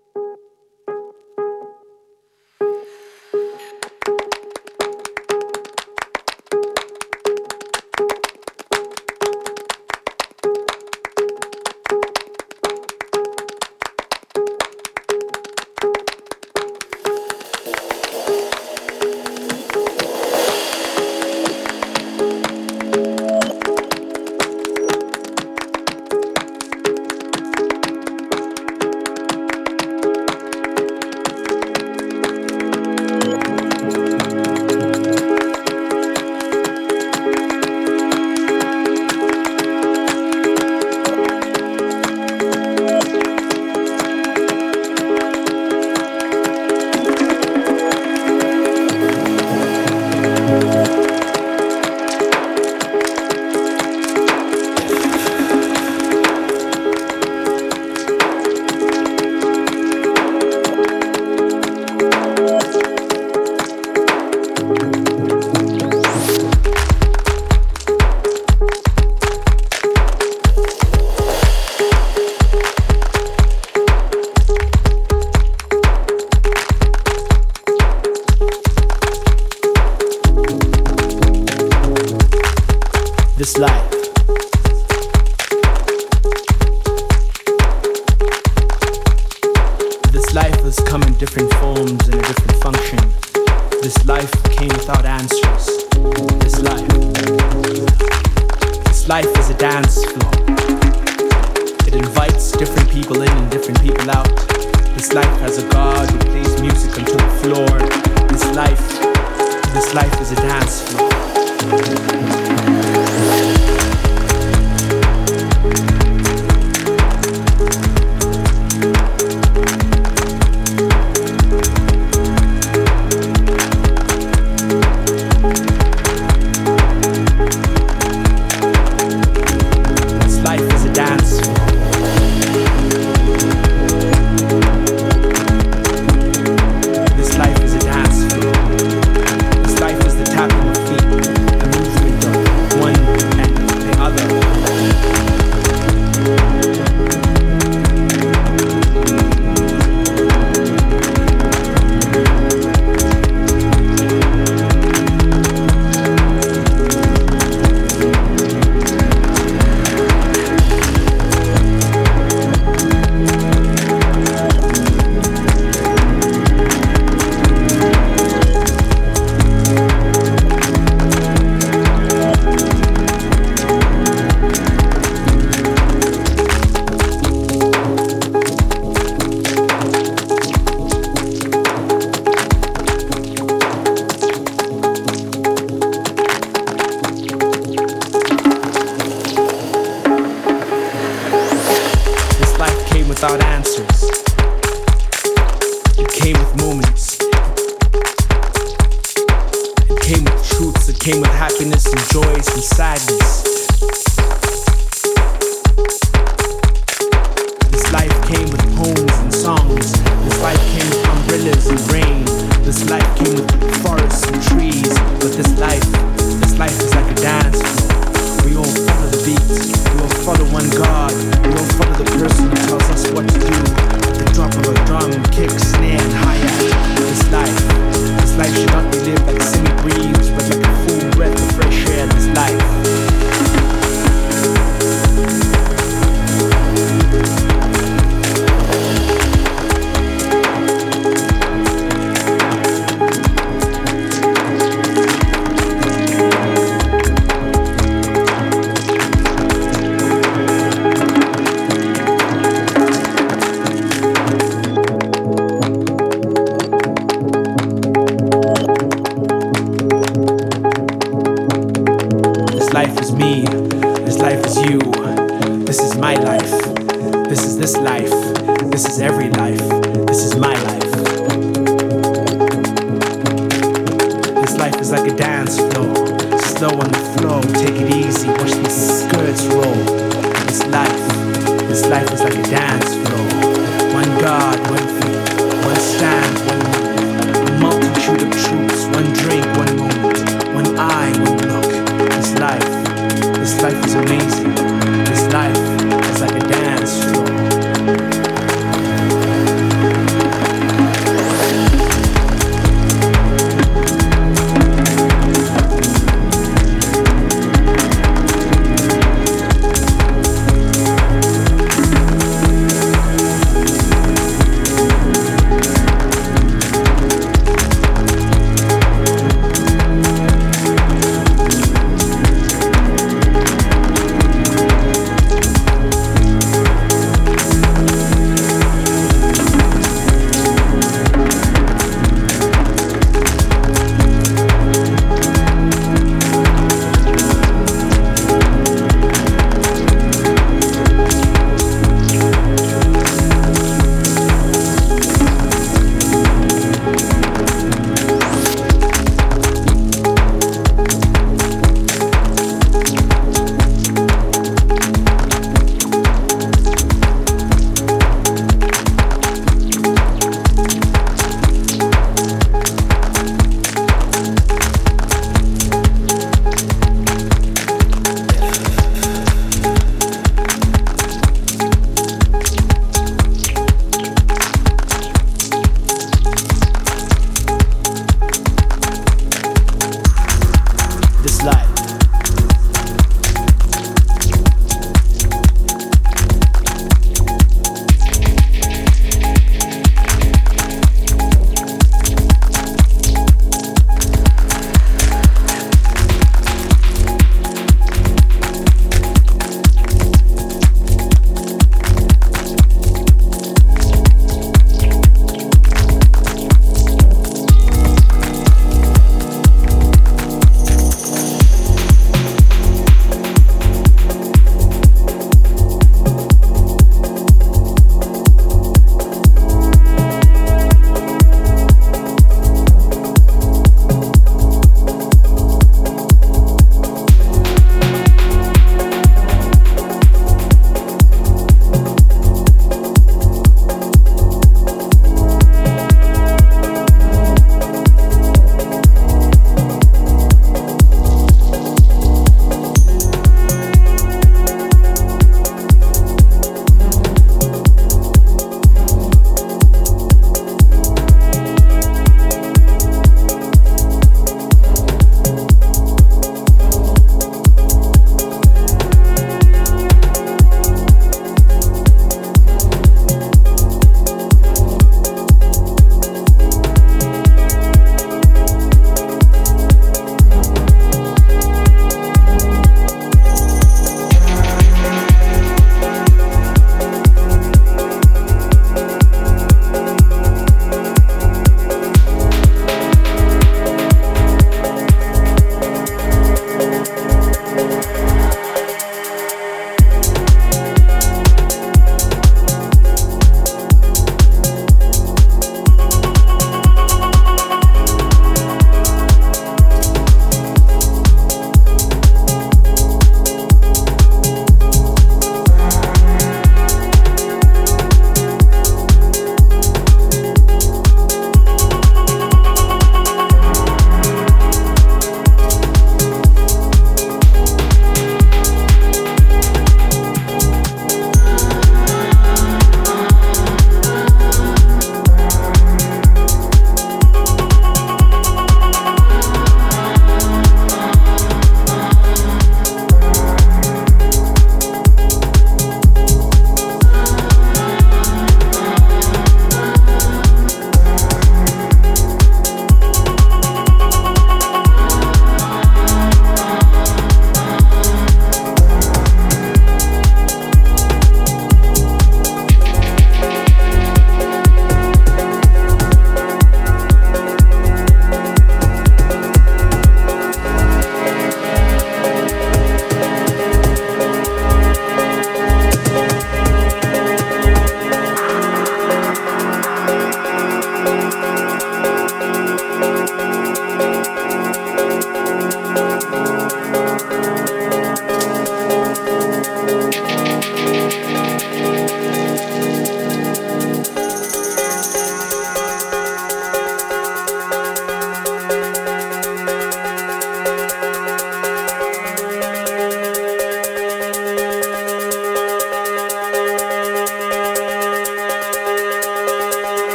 This Thank you.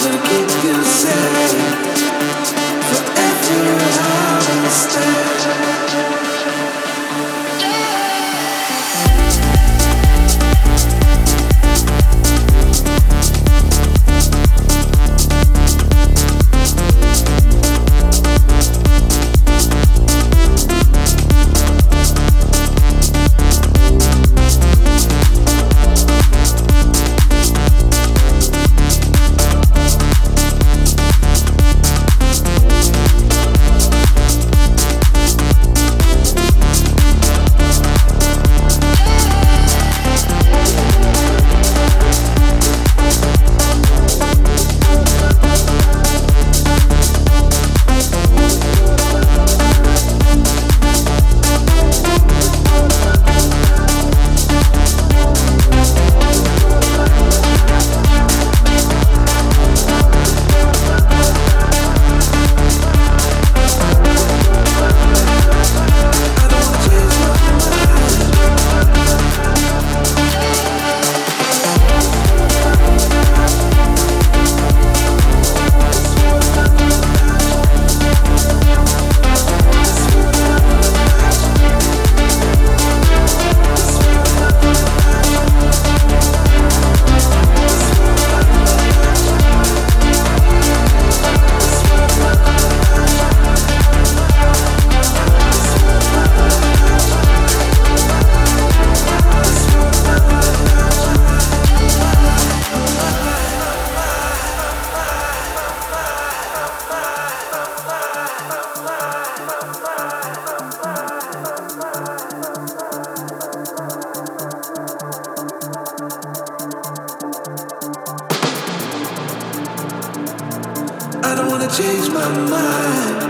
I'm gonna keep you change my mind.